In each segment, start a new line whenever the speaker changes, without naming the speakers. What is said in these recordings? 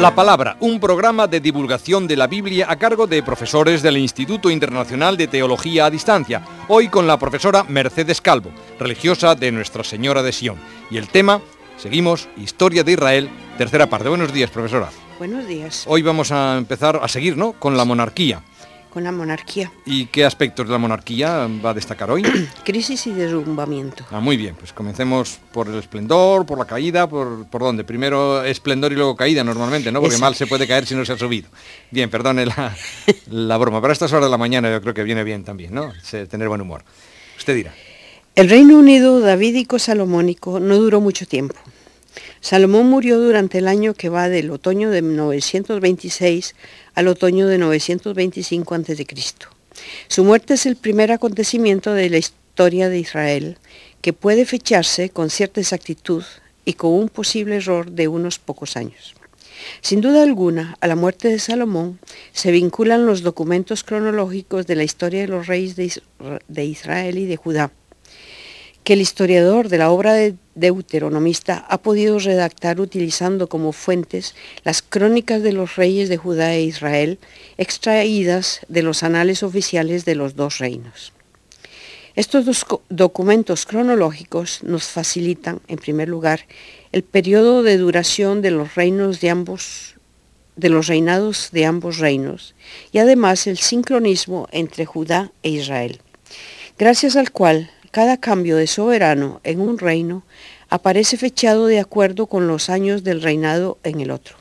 La Palabra, un programa de divulgación de la Biblia a cargo de profesores del Instituto Internacional de Teología a Distancia, hoy con la profesora Mercedes Calvo, religiosa de Nuestra Señora de Sion. Y el tema, seguimos, Historia de Israel, tercera parte. Buenos días, profesora.
Buenos días.
Hoy vamos a empezar a seguir, ¿no?, con la monarquía
con la monarquía.
¿Y qué aspectos de la monarquía va a destacar hoy?
Crisis y derrumbamiento.
Ah, muy bien, pues comencemos por el esplendor, por la caída, por, por dónde. Primero esplendor y luego caída normalmente, ¿no? Porque mal se puede caer si no se ha subido. Bien, perdone la, la broma. Pero a estas horas de la mañana yo creo que viene bien también, ¿no? Tener buen humor. Usted dirá.
El Reino Unido davídico salomónico no duró mucho tiempo. Salomón murió durante el año que va del otoño de 926 al otoño de 925 a.C. Su muerte es el primer acontecimiento de la historia de Israel que puede fecharse con cierta exactitud y con un posible error de unos pocos años. Sin duda alguna, a la muerte de Salomón se vinculan los documentos cronológicos de la historia de los reyes de Israel y de Judá, que el historiador de la obra de deuteronomista ha podido redactar utilizando como fuentes las crónicas de los reyes de Judá e Israel extraídas de los anales oficiales de los dos reinos. Estos dos documentos cronológicos nos facilitan, en primer lugar, el periodo de duración de los reinos de ambos de los reinados de ambos reinos y además el sincronismo entre Judá e Israel, gracias al cual cada cambio de soberano en un reino aparece fechado de acuerdo con los años del reinado en el otro.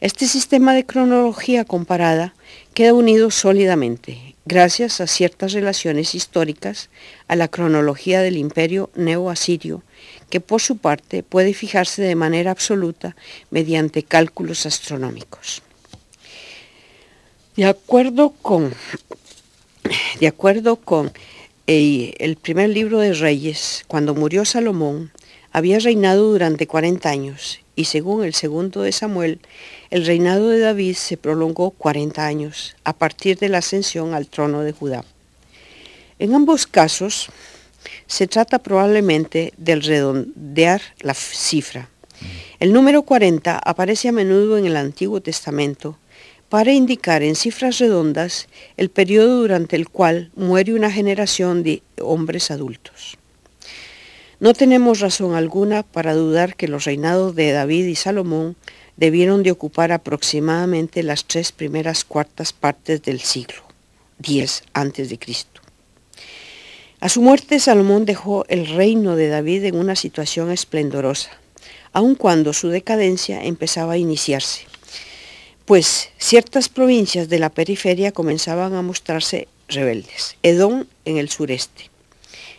Este sistema de cronología comparada queda unido sólidamente, gracias a ciertas relaciones históricas, a la cronología del imperio neo-asirio, que por su parte puede fijarse de manera absoluta mediante cálculos astronómicos. De acuerdo con, de acuerdo con el primer libro de Reyes, cuando murió Salomón, había reinado durante 40 años y según el segundo de Samuel, el reinado de David se prolongó 40 años a partir de la ascensión al trono de Judá. En ambos casos, se trata probablemente del redondear la cifra. El número 40 aparece a menudo en el Antiguo Testamento para indicar en cifras redondas el periodo durante el cual muere una generación de hombres adultos. No tenemos razón alguna para dudar que los reinados de David y Salomón debieron de ocupar aproximadamente las tres primeras cuartas partes del siglo X a.C. A su muerte Salomón dejó el reino de David en una situación esplendorosa, aun cuando su decadencia empezaba a iniciarse pues ciertas provincias de la periferia comenzaban a mostrarse rebeldes. Edom en el sureste.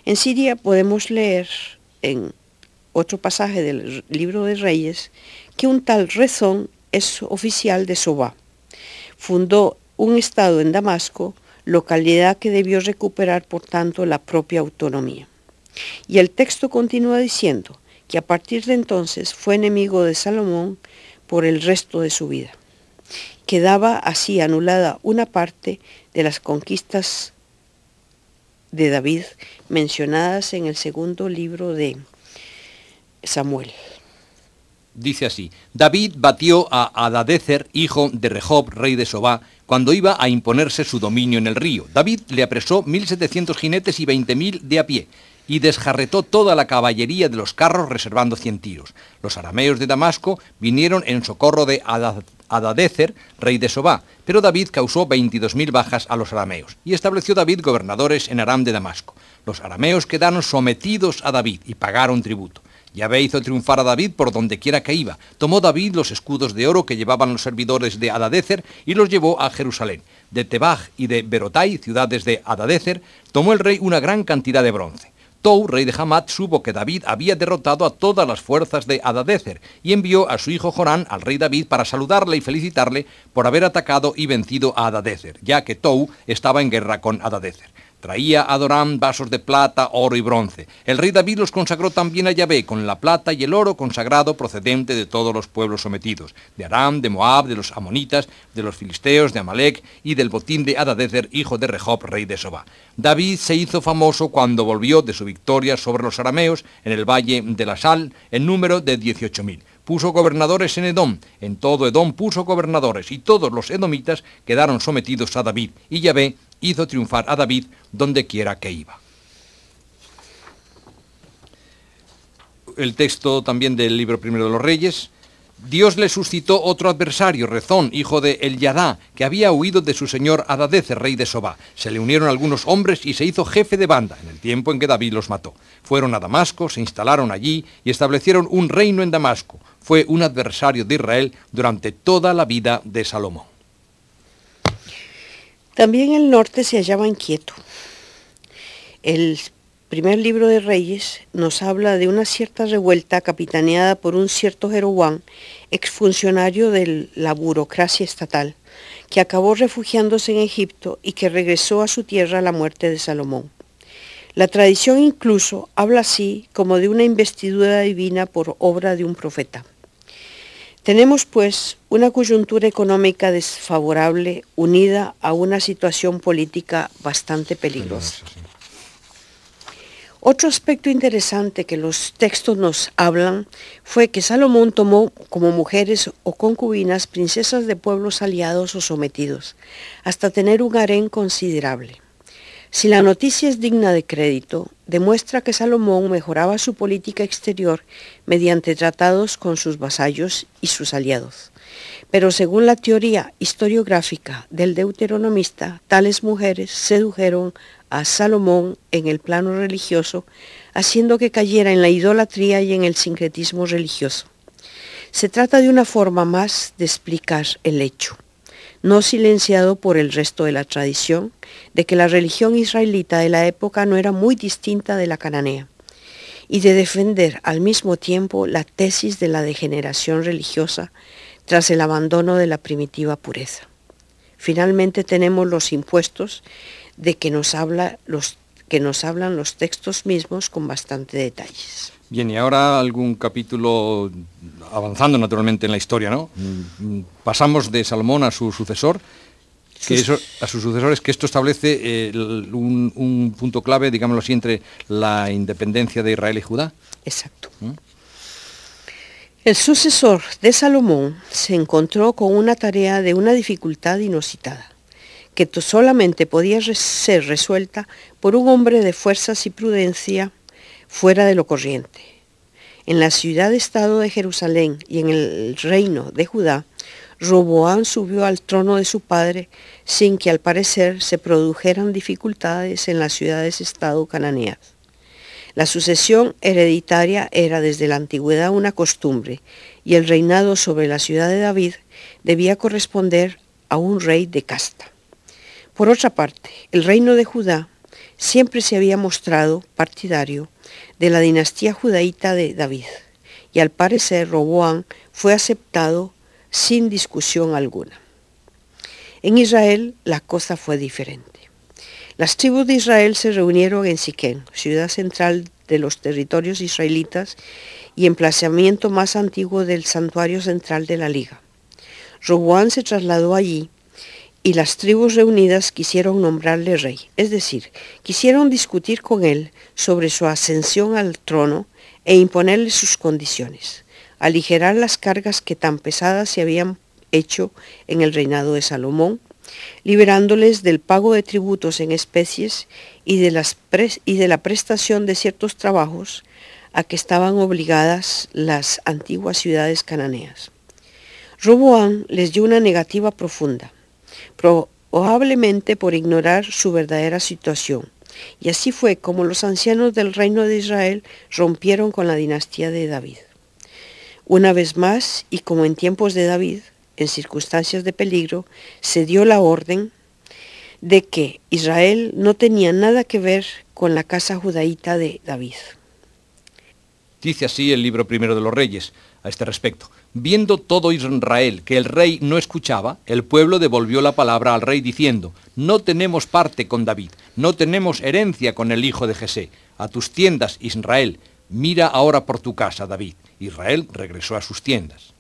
En Siria podemos leer en otro pasaje del libro de Reyes que un tal Rezón es oficial de Sobá. Fundó un estado en Damasco, localidad que debió recuperar por tanto la propia autonomía. Y el texto continúa diciendo que a partir de entonces fue enemigo de Salomón por el resto de su vida quedaba así anulada una parte de las conquistas de David mencionadas en el segundo libro de Samuel.
Dice así, David batió a Adadezer, hijo de Rehob, rey de Sobá, cuando iba a imponerse su dominio en el río. David le apresó 1.700 jinetes y 20.000 de a pie, y desjarretó toda la caballería de los carros reservando cien tiros. Los arameos de Damasco vinieron en socorro de Adadezer, rey de Sobá, pero David causó 22.000 bajas a los arameos, y estableció David gobernadores en Aram de Damasco. Los arameos quedaron sometidos a David y pagaron tributo. Yahvé hizo triunfar a David por donde quiera que iba. Tomó David los escudos de oro que llevaban los servidores de Adadezer y los llevó a Jerusalén. De Tebaj y de Berotai, ciudades de Adadezer, tomó el rey una gran cantidad de bronce. Tou, rey de Hamat, supo que David había derrotado a todas las fuerzas de Adadezer y envió a su hijo Jorán al rey David para saludarle y felicitarle por haber atacado y vencido a Adadezer, ya que Tou estaba en guerra con Adadezer. Traía a Dorán vasos de plata, oro y bronce. El rey David los consagró también a Yahvé con la plata y el oro consagrado procedente de todos los pueblos sometidos, de Aram, de Moab, de los amonitas, de los filisteos, de Amalek y del botín de Adadezer, hijo de Rehob, rey de Soba. David se hizo famoso cuando volvió de su victoria sobre los arameos en el valle de la Sal, en número de 18.000 puso gobernadores en Edom, en todo Edom puso gobernadores, y todos los edomitas quedaron sometidos a David, y Yahvé hizo triunfar a David donde quiera que iba. El texto también del libro primero de los Reyes, Dios le suscitó otro adversario, Rezón, hijo de El Yadá, que había huido de su señor Adadece, rey de Sobá. Se le unieron algunos hombres y se hizo jefe de banda en el tiempo en que David los mató. Fueron a Damasco, se instalaron allí y establecieron un reino en Damasco. Fue un adversario de Israel durante toda la vida de Salomón.
También el norte se hallaba inquieto. El primer libro de Reyes nos habla de una cierta revuelta capitaneada por un cierto Jeroboam, exfuncionario de la burocracia estatal, que acabó refugiándose en Egipto y que regresó a su tierra a la muerte de Salomón. La tradición incluso habla así como de una investidura divina por obra de un profeta. Tenemos pues una coyuntura económica desfavorable unida a una situación política bastante peligrosa. Otro aspecto interesante que los textos nos hablan fue que Salomón tomó como mujeres o concubinas princesas de pueblos aliados o sometidos, hasta tener un harén considerable. Si la noticia es digna de crédito, demuestra que Salomón mejoraba su política exterior mediante tratados con sus vasallos y sus aliados. Pero según la teoría historiográfica del deuteronomista, tales mujeres sedujeron a Salomón en el plano religioso, haciendo que cayera en la idolatría y en el sincretismo religioso. Se trata de una forma más de explicar el hecho, no silenciado por el resto de la tradición, de que la religión israelita de la época no era muy distinta de la cananea, y de defender al mismo tiempo la tesis de la degeneración religiosa tras el abandono de la primitiva pureza. Finalmente tenemos los impuestos de que nos, habla los, que nos hablan los textos mismos con bastante detalles.
Bien, y ahora algún capítulo avanzando naturalmente en la historia, ¿no? Mm, pasamos de Salomón a su sucesor, que eso, a sus sucesores, que esto establece eh, un, punto clave, digámoslo así, entre la independencia de Israel y Judá.
Exacto. ¿Mm? El sucesor de Salomón se encontró con una tarea de una dificultad inusitada que solamente podía ser resuelta por un hombre de fuerzas y prudencia fuera de lo corriente. En la ciudad-estado de Jerusalén y en el reino de Judá, Roboán subió al trono de su padre sin que al parecer se produjeran dificultades en las ciudades-estado cananeas. La sucesión hereditaria era desde la antigüedad una costumbre y el reinado sobre la ciudad de David debía corresponder a un rey de casta. Por otra parte, el reino de Judá siempre se había mostrado partidario de la dinastía judaíta de David, y al parecer Roboán fue aceptado sin discusión alguna. En Israel la cosa fue diferente. Las tribus de Israel se reunieron en Siquén, ciudad central de los territorios israelitas y emplazamiento más antiguo del santuario central de la Liga. Roboán se trasladó allí y las tribus reunidas quisieron nombrarle rey, es decir, quisieron discutir con él sobre su ascensión al trono e imponerle sus condiciones, aligerar las cargas que tan pesadas se habían hecho en el reinado de Salomón, liberándoles del pago de tributos en especies y de, y de la prestación de ciertos trabajos a que estaban obligadas las antiguas ciudades cananeas. Roboán les dio una negativa profunda probablemente por ignorar su verdadera situación. Y así fue como los ancianos del reino de Israel rompieron con la dinastía de David. Una vez más, y como en tiempos de David, en circunstancias de peligro, se dio la orden de que Israel no tenía nada que ver con la casa judaíta de David.
Dice así el libro primero de los reyes a este respecto. Viendo todo Israel que el rey no escuchaba, el pueblo devolvió la palabra al rey diciendo, no tenemos parte con David, no tenemos herencia con el hijo de Jesé. A tus tiendas, Israel, mira ahora por tu casa, David. Israel regresó a sus tiendas.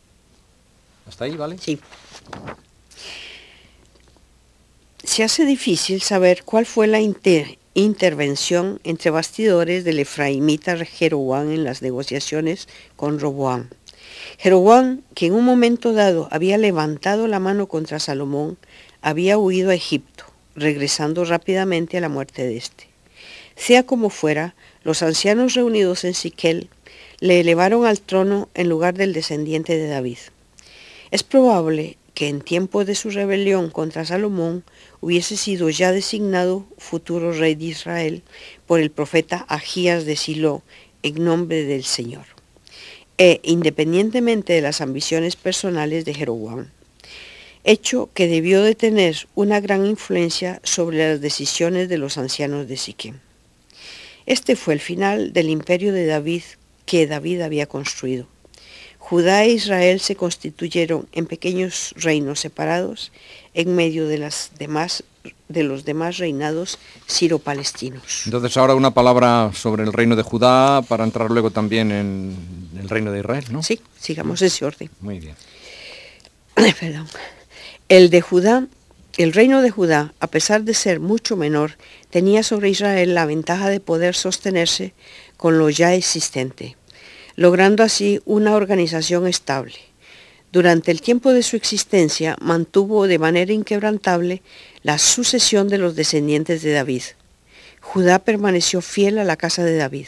¿Hasta ahí, vale?
Sí. Se hace difícil saber cuál fue la intervención entre bastidores del efraimita Jeroboam en las negociaciones con Roboam. Jeroboam, que en un momento dado había levantado la mano contra Salomón, había huido a Egipto, regresando rápidamente a la muerte de éste. Sea como fuera, los ancianos reunidos en Siquel le elevaron al trono en lugar del descendiente de David. Es probable que en tiempo de su rebelión contra Salomón hubiese sido ya designado futuro rey de Israel por el profeta Agías de Silo en nombre del Señor, e independientemente de las ambiciones personales de Jeroboam, hecho que debió de tener una gran influencia sobre las decisiones de los ancianos de Siquem. Este fue el final del imperio de David que David había construido. Judá e Israel se constituyeron en pequeños reinos separados en medio de, las demás, de los demás reinados siro-palestinos.
Entonces ahora una palabra sobre el reino de Judá para entrar luego también en el reino de Israel, ¿no?
Sí, sigamos ese orden.
Muy bien.
Perdón. El de Judá, el reino de Judá, a pesar de ser mucho menor, tenía sobre Israel la ventaja de poder sostenerse con lo ya existente logrando así una organización estable. Durante el tiempo de su existencia mantuvo de manera inquebrantable la sucesión de los descendientes de David. Judá permaneció fiel a la casa de David.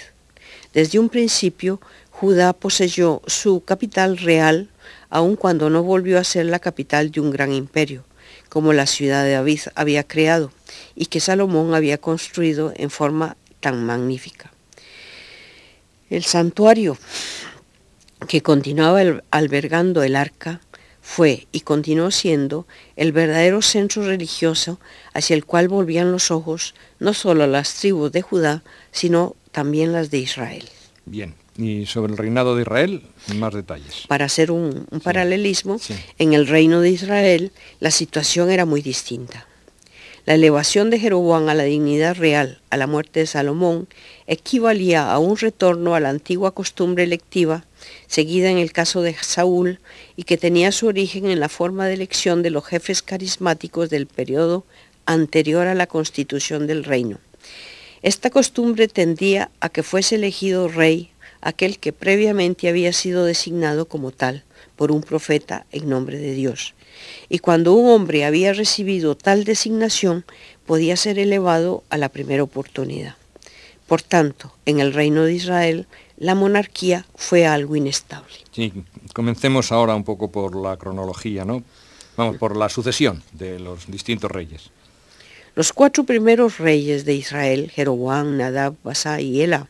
Desde un principio, Judá poseyó su capital real, aun cuando no volvió a ser la capital de un gran imperio, como la ciudad de David había creado y que Salomón había construido en forma tan magnífica. El santuario que continuaba albergando el arca fue y continuó siendo el verdadero centro religioso hacia el cual volvían los ojos no solo las tribus de Judá, sino también las de Israel.
Bien, y sobre el reinado de Israel, más detalles.
Para hacer un, paralelismo, en el reino de Israel la situación era muy distinta. La elevación de Jeroboam a la dignidad real a la muerte de Salomón equivalía a un retorno a la antigua costumbre electiva seguida en el caso de Saúl y que tenía su origen en la forma de elección de los jefes carismáticos del periodo anterior a la constitución del reino. Esta costumbre tendía a que fuese elegido rey aquel que previamente había sido designado como tal por un profeta en nombre de Dios y cuando un hombre había recibido tal designación podía ser elevado a la primera oportunidad. Por tanto, en el reino de Israel, la monarquía fue algo inestable.
Sí, comencemos ahora un poco por la cronología, ¿no? Vamos, por la sucesión de los distintos reyes.
Los cuatro primeros reyes de Israel, Jeroboam, Nadab, Basá y Ela,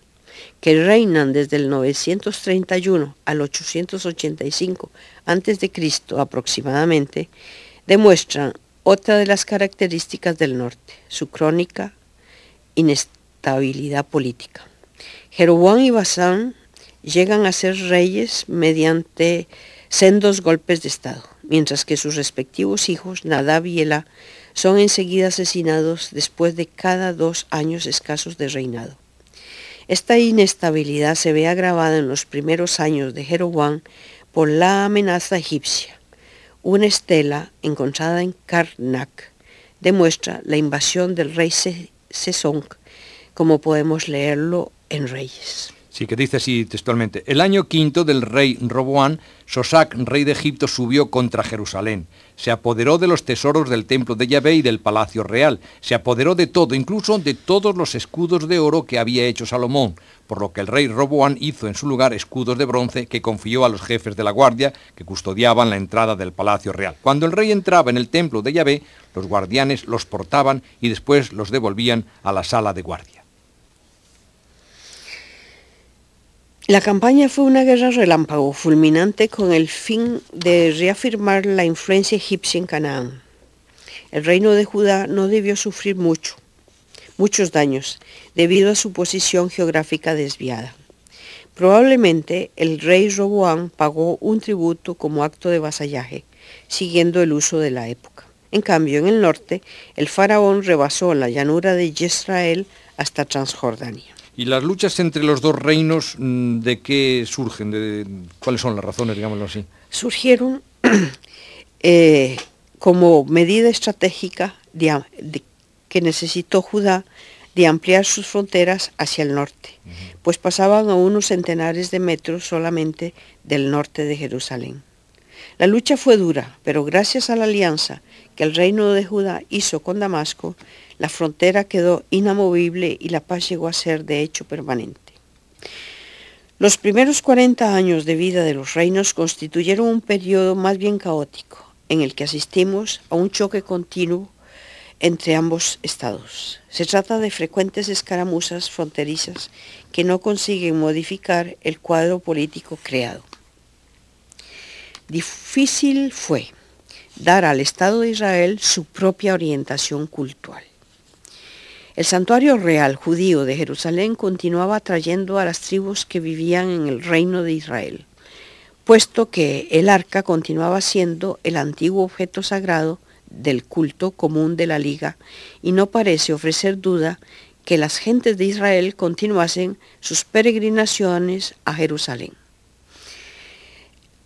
que reinan desde el 931 al 885 a.C. aproximadamente, demuestran otra de las características del norte, su crónica inestabilidad política. Jeroboam y Basán llegan a ser reyes mediante sendos golpes de Estado, mientras que sus respectivos hijos, Nadab y Ela, son enseguida asesinados después de cada dos años escasos de reinado. Esta inestabilidad se ve agravada en los primeros años de Jeroboam por la amenaza egipcia. Una estela encontrada en Karnak demuestra la invasión del rey Sesong, como podemos leerlo en Reyes.
Sí, que dice así textualmente, el año quinto del rey Roboán, Sosac, rey de Egipto, subió contra Jerusalén. Se apoderó de los tesoros del templo de Yahvé y del palacio real. Se apoderó de todo, incluso de todos los escudos de oro que había hecho Salomón, por lo que el rey Roboán hizo en su lugar escudos de bronce que confió a los jefes de la guardia que custodiaban la entrada del palacio real. Cuando el rey entraba en el templo de Yahvé, los guardianes los portaban y después los devolvían a la sala de guardia.
La campaña fue una guerra relámpago fulminante con el fin de reafirmar la influencia egipcia en Canaán. El reino de Judá no debió sufrir mucho, muchos daños, debido a su posición geográfica desviada. Probablemente el rey Roboán pagó un tributo como acto de vasallaje, siguiendo el uso de la época. En cambio, en el norte, el faraón rebasó la llanura de Yisrael hasta Transjordania.
¿Y las luchas entre los dos reinos mm, de qué surgen? De, ¿Cuáles son las razones, digámoslo así?
Surgieron eh, como medida estratégica que necesitó Judá de ampliar sus fronteras hacia el norte, pues pasaban a unos centenares de metros solamente del norte de Jerusalén. La lucha fue dura, pero gracias a la alianza que el reino de Judá hizo con Damasco, la frontera quedó inamovible y la paz llegó a ser de hecho permanente. Los primeros 40 años de vida de los reinos constituyeron un periodo más bien caótico, en el que asistimos a un choque continuo entre ambos estados. Se trata de frecuentes escaramuzas fronterizas que no consiguen modificar el cuadro político creado. Difícil fue dar al Estado de Israel su propia orientación cultural. El santuario real judío de Jerusalén continuaba atrayendo a las tribus que vivían en el reino de Israel, puesto que el arca continuaba siendo el antiguo objeto sagrado del culto común de la liga y no parece ofrecer duda que las gentes de Israel continuasen sus peregrinaciones a Jerusalén.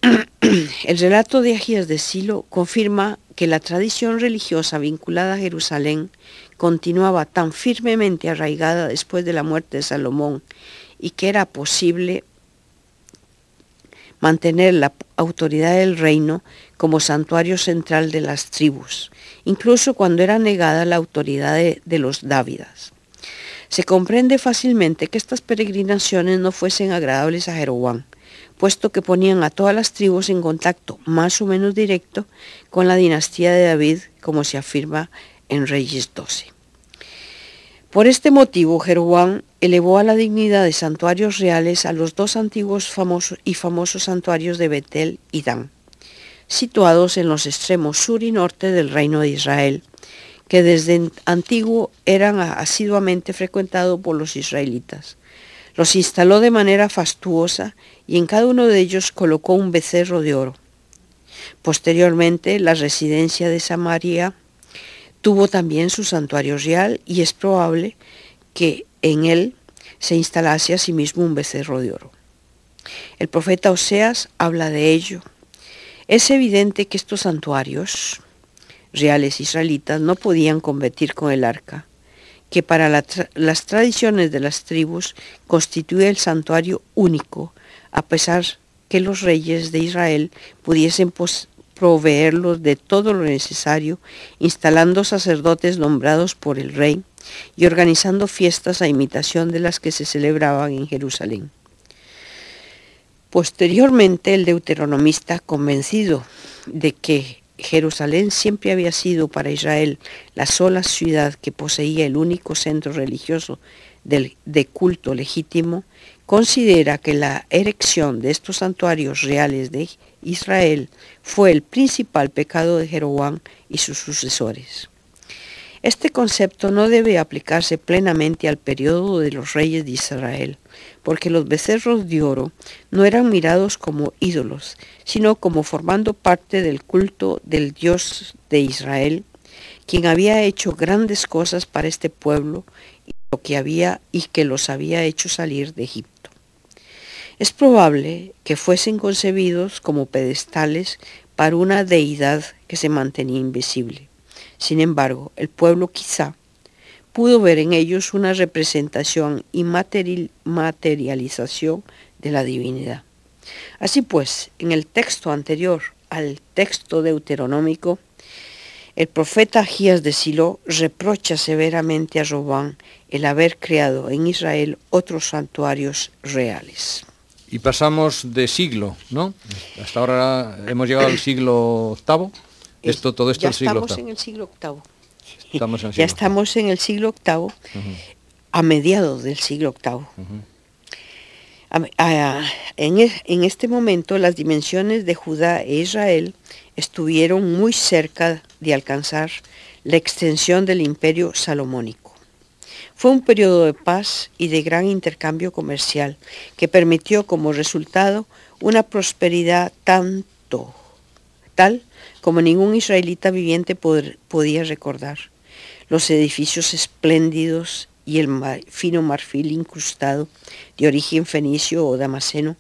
El relato de Agías de Silo confirma que la tradición religiosa vinculada a Jerusalén continuaba tan firmemente arraigada después de la muerte de Salomón y que era posible mantener la autoridad del reino como santuario central de las tribus, incluso cuando era negada la autoridad de, los dávidas. Se comprende fácilmente que estas peregrinaciones no fuesen agradables a Jeroboam, puesto que ponían a todas las tribus en contacto más o menos directo con la dinastía de David, como se afirma en Reyes 12. Por este motivo, Jeroboam elevó a la dignidad de santuarios reales a los dos antiguos famosos y famosos santuarios de Betel y Dan, situados en los extremos sur y norte del reino de Israel, que desde antiguo eran asiduamente frecuentados por los israelitas. Los instaló de manera fastuosa y en cada uno de ellos colocó un becerro de oro. Posteriormente, la residencia de Samaria tuvo también su santuario real y es probable que en él se instalase asimismo un becerro de oro. El profeta Oseas habla de ello. Es evidente que estos santuarios reales israelitas no podían competir con el arca, que para las tradiciones de las tribus constituye el santuario único, a pesar que los reyes de Israel pudiesen proveerlos de todo lo necesario, instalando sacerdotes nombrados por el rey y organizando fiestas a imitación de las que se celebraban en Jerusalén. Posteriormente, el deuteronomista, convencido de que Jerusalén siempre había sido para Israel la sola ciudad que poseía el único centro religioso de culto legítimo, considera que la erección de estos santuarios reales de Israel fue el principal pecado de Jeroboam y sus sucesores. Este concepto no debe aplicarse plenamente al periodo de los reyes de Israel, porque los becerros de oro no eran mirados como ídolos, sino como formando parte del culto del Dios de Israel, quien había hecho grandes cosas para este pueblo y lo que había y que los había hecho salir de Egipto. Es probable que fuesen concebidos como pedestales para una deidad que se mantenía invisible. Sin embargo, el pueblo quizá pudo ver en ellos una representación y materialización de la divinidad. Así pues, en el texto anterior al texto deuteronómico, el profeta Agías de Silo reprocha severamente a Robán el haber creado en Israel otros santuarios reales.
Y pasamos de siglo, ¿no? Hasta ahora hemos llegado al siglo VIII. Esto, todo esto
ya
el siglo
estamos en el siglo VIII.
Estamos en el
ya estamos en el siglo VIII, a mediados del siglo VIII. en, en este momento las dimensiones de Judá e Israel estuvieron muy cerca de alcanzar la extensión del imperio salomónico. Fue un periodo de paz y de gran intercambio comercial que permitió como resultado una prosperidad tanto tal como ningún israelita viviente podía recordar. Los edificios espléndidos y el fino marfil incrustado de origen fenicio o damasceno,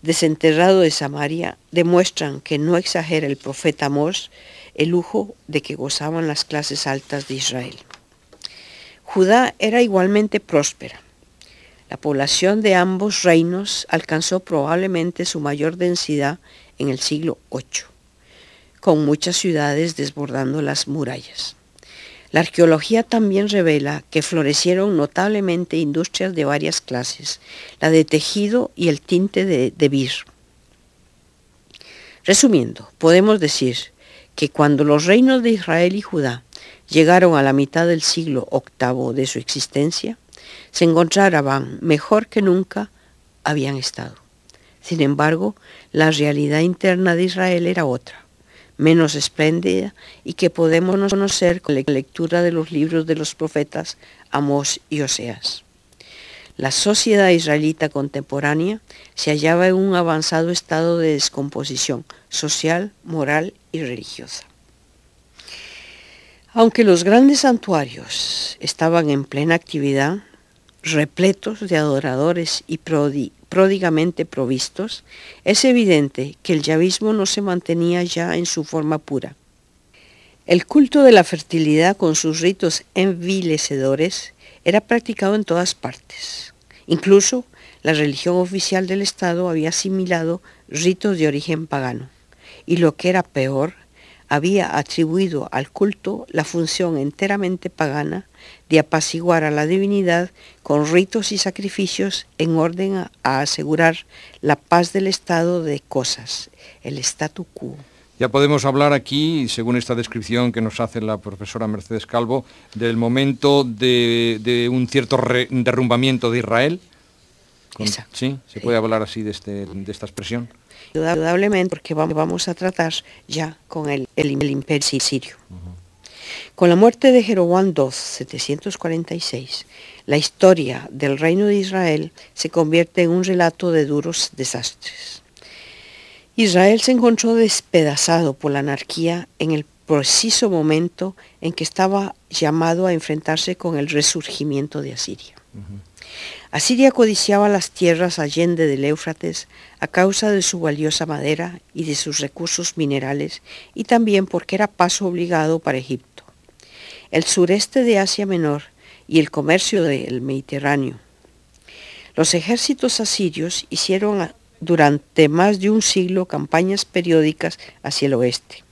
desenterrado de Samaria, demuestran que no exagera el profeta Amós el lujo de que gozaban las clases altas de Israel. Judá era igualmente próspera. La población de ambos reinos alcanzó probablemente su mayor densidad en el siglo VIII, con muchas ciudades desbordando las murallas. La arqueología también revela que florecieron notablemente industrias de varias clases, la de tejido y el tinte de, de vir. Resumiendo, podemos decir que cuando los reinos de Israel y Judá llegaron a la mitad del siglo VIII de su existencia, se encontraban mejor que nunca habían estado. Sin embargo, la realidad interna de Israel era otra menos espléndida y que podemos conocer con la lectura de los libros de los profetas Amós y Oseas. La sociedad israelita contemporánea se hallaba en un avanzado estado de descomposición social, moral y religiosa. Aunque los grandes santuarios estaban en plena actividad, repletos de adoradores y pródigamente provistos, es evidente que el yavismo no se mantenía ya en su forma pura. El culto de la fertilidad con sus ritos envilecedores era practicado en todas partes. Incluso la religión oficial del Estado había asimilado ritos de origen pagano. Y lo que era peor, había atribuido al culto la función enteramente pagana de apaciguar a la divinidad con ritos y sacrificios en orden a, asegurar la paz del estado de cosas, el statu quo.
Ya podemos hablar aquí, según esta descripción que nos hace la profesora Mercedes Calvo, del momento de, de un cierto re, derrumbamiento de Israel. Con, ¿Sí? ¿Se puede hablar así de, este, de esta expresión?
Indudablemente, porque vamos a tratar ya con el, imperio sirio. Con la muerte de Jeroboam II, 746, la historia del reino de Israel se convierte en un relato de duros desastres. Israel se encontró despedazado por la anarquía en el preciso momento en que estaba llamado a enfrentarse con el resurgimiento de Asiria. Asiria codiciaba las tierras allende del Éufrates a causa de su valiosa madera y de sus recursos minerales y también porque era paso obligado para Egipto. El sureste de Asia Menor y el comercio del Mediterráneo. Los ejércitos asirios hicieron durante más de un siglo campañas periódicas hacia el oeste.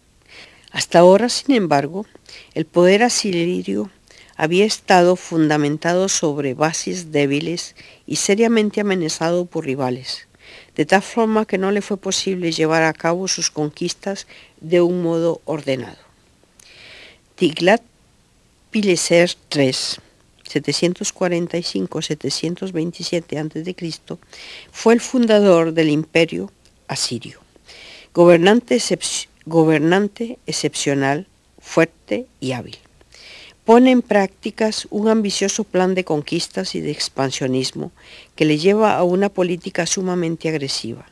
Hasta ahora, sin embargo, el poder asirio había estado fundamentado sobre bases débiles y seriamente amenazado por rivales, de tal forma que no le fue posible llevar a cabo sus conquistas de un modo ordenado. Tiglat Pileser III, 745-727 a.C., fue el fundador del imperio asirio, gobernante, gobernante excepcional, fuerte y hábil pone en prácticas un ambicioso plan de conquistas y de expansionismo que le lleva a una política sumamente agresiva.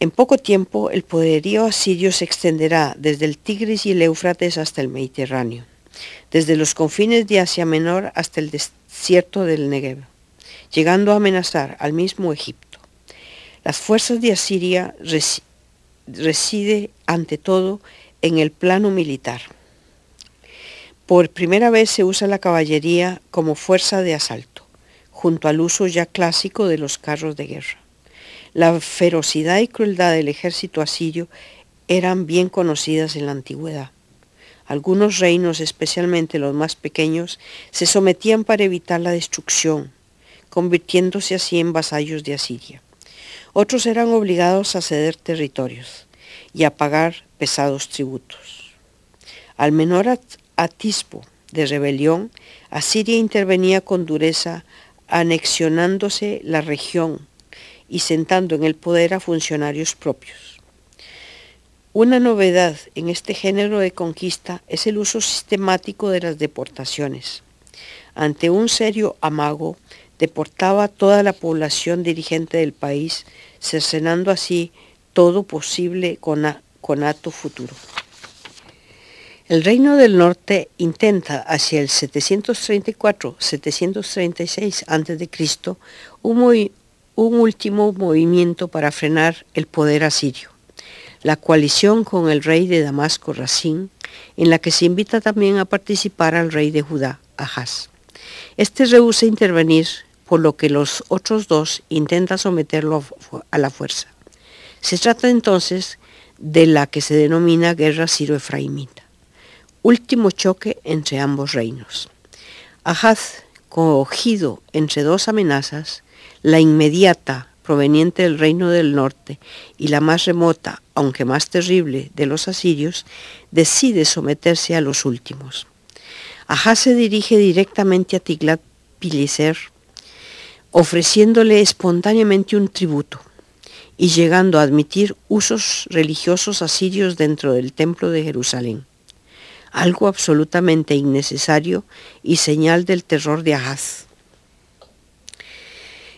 En poco tiempo el poderío asirio se extenderá desde el Tigris y el Éufrates hasta el Mediterráneo, desde los confines de Asia Menor hasta el desierto del Negev, llegando a amenazar al mismo Egipto. Las fuerzas de Asiria res reside ante todo en el plano militar. Por primera vez se usa la caballería como fuerza de asalto, junto al uso ya clásico de los carros de guerra. La ferocidad y crueldad del ejército asirio eran bien conocidas en la antigüedad. Algunos reinos, especialmente los más pequeños, se sometían para evitar la destrucción, convirtiéndose así en vasallos de Asiria. Otros eran obligados a ceder territorios y a pagar pesados tributos. Al menor atisbo de rebelión, Asiria intervenía con dureza, anexionándose la región y sentando en el poder a funcionarios propios. Una novedad en este género de conquista es el uso sistemático de las deportaciones. Ante un serio amago, deportaba toda la población dirigente del país, cercenando así todo posible conato futuro. El Reino del Norte intenta hacia el 734-736 a.C. Un, último movimiento para frenar el poder asirio, la coalición con el rey de Damasco, Racín, en la que se invita también a participar al rey de Judá, Ahaz. Este rehúsa intervenir, por lo que los otros dos intentan someterlo a la fuerza. Se trata entonces de la que se denomina guerra siro-efraimita, último choque entre ambos reinos. Ahaz, cogido entre dos amenazas, la inmediata proveniente del reino del norte y la más remota, aunque más terrible, de los asirios, decide someterse a los últimos. Ahaz se dirige directamente a Tiglat-Pileser, ofreciéndole espontáneamente un tributo y llegando a admitir usos religiosos asirios dentro del templo de Jerusalén, algo absolutamente innecesario y señal del terror de Ahaz.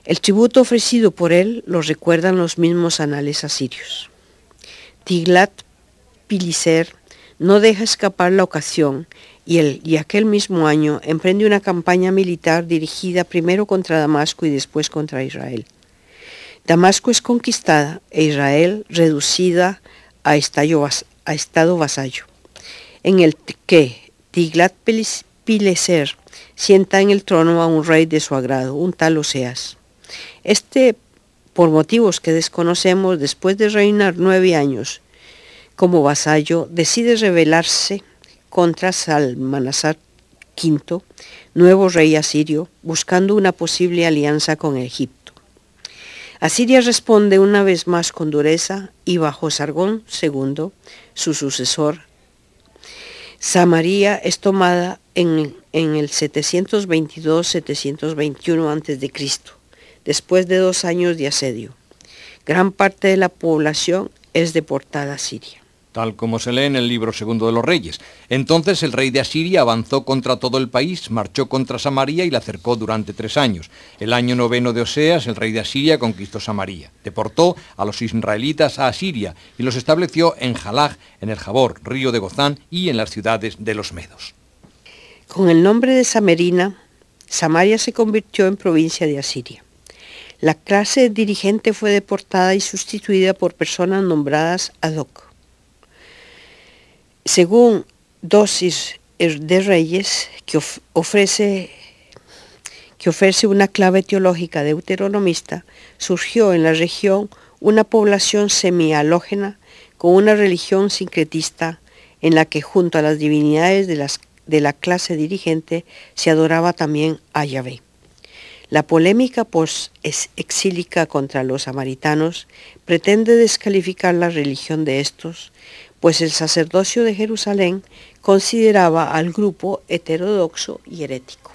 El tributo ofrecido por él lo recuerdan los mismos anales asirios. Tiglat-Pileser no deja escapar la ocasión y, el, y aquel mismo año emprende una campaña militar dirigida primero contra Damasco y después contra Israel. Damasco es conquistada e Israel reducida a estado vasallo, en el que Tiglat-Pileser sienta en el trono a un rey de su agrado, un tal Oseas. Este, por motivos que desconocemos, después de reinar nueve años como vasallo, decide rebelarse contra Salmanasar V, nuevo rey asirio, buscando una posible alianza con Egipto. Asiria responde una vez más con dureza y bajo Sargón II, su sucesor, Samaria es tomada en, en el 722-721 a.C después de dos años de asedio. Gran parte de la población es deportada a Siria.
Tal como se lee en el libro segundo de los reyes. Entonces el rey de Asiria avanzó contra todo el país, marchó contra Samaria y la cercó durante tres años. El año noveno de Oseas, el rey de Asiria conquistó Samaria. Deportó a los israelitas a Asiria y los estableció en Jalaj, en el Jabor, río de Gozán y en las ciudades de los Medos.
Con el nombre de Samerina, Samaria se convirtió en provincia de Asiria. La clase dirigente fue deportada y sustituida por personas nombradas ad hoc. Según Dosis de Reyes, que ofrece, que ofrece una clave teológica deuteronomista, surgió en la región una población semialógena con una religión sincretista en la que junto a las divinidades de, las, de la clase dirigente se adoraba también a Yahvé. La polémica post-exílica contra los samaritanos pretende descalificar la religión de estos, pues el sacerdocio de Jerusalén consideraba al grupo heterodoxo y herético.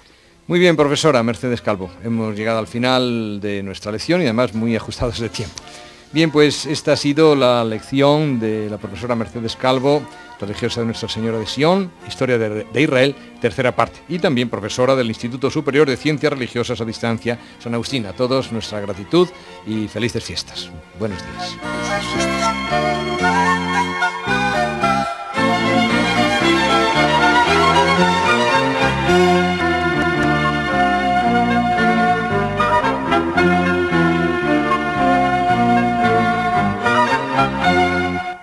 Muy bien, profesora Mercedes Calvo. Hemos llegado al final de nuestra lección y además muy ajustados de tiempo. Bien, pues esta ha sido la lección de la profesora Mercedes Calvo, religiosa de Nuestra Señora de Sion, Historia de, Israel, tercera parte, y también profesora del Instituto Superior de Ciencias Religiosas a Distancia, San Agustín. A todos nuestra gratitud y felices fiestas. Buenos días.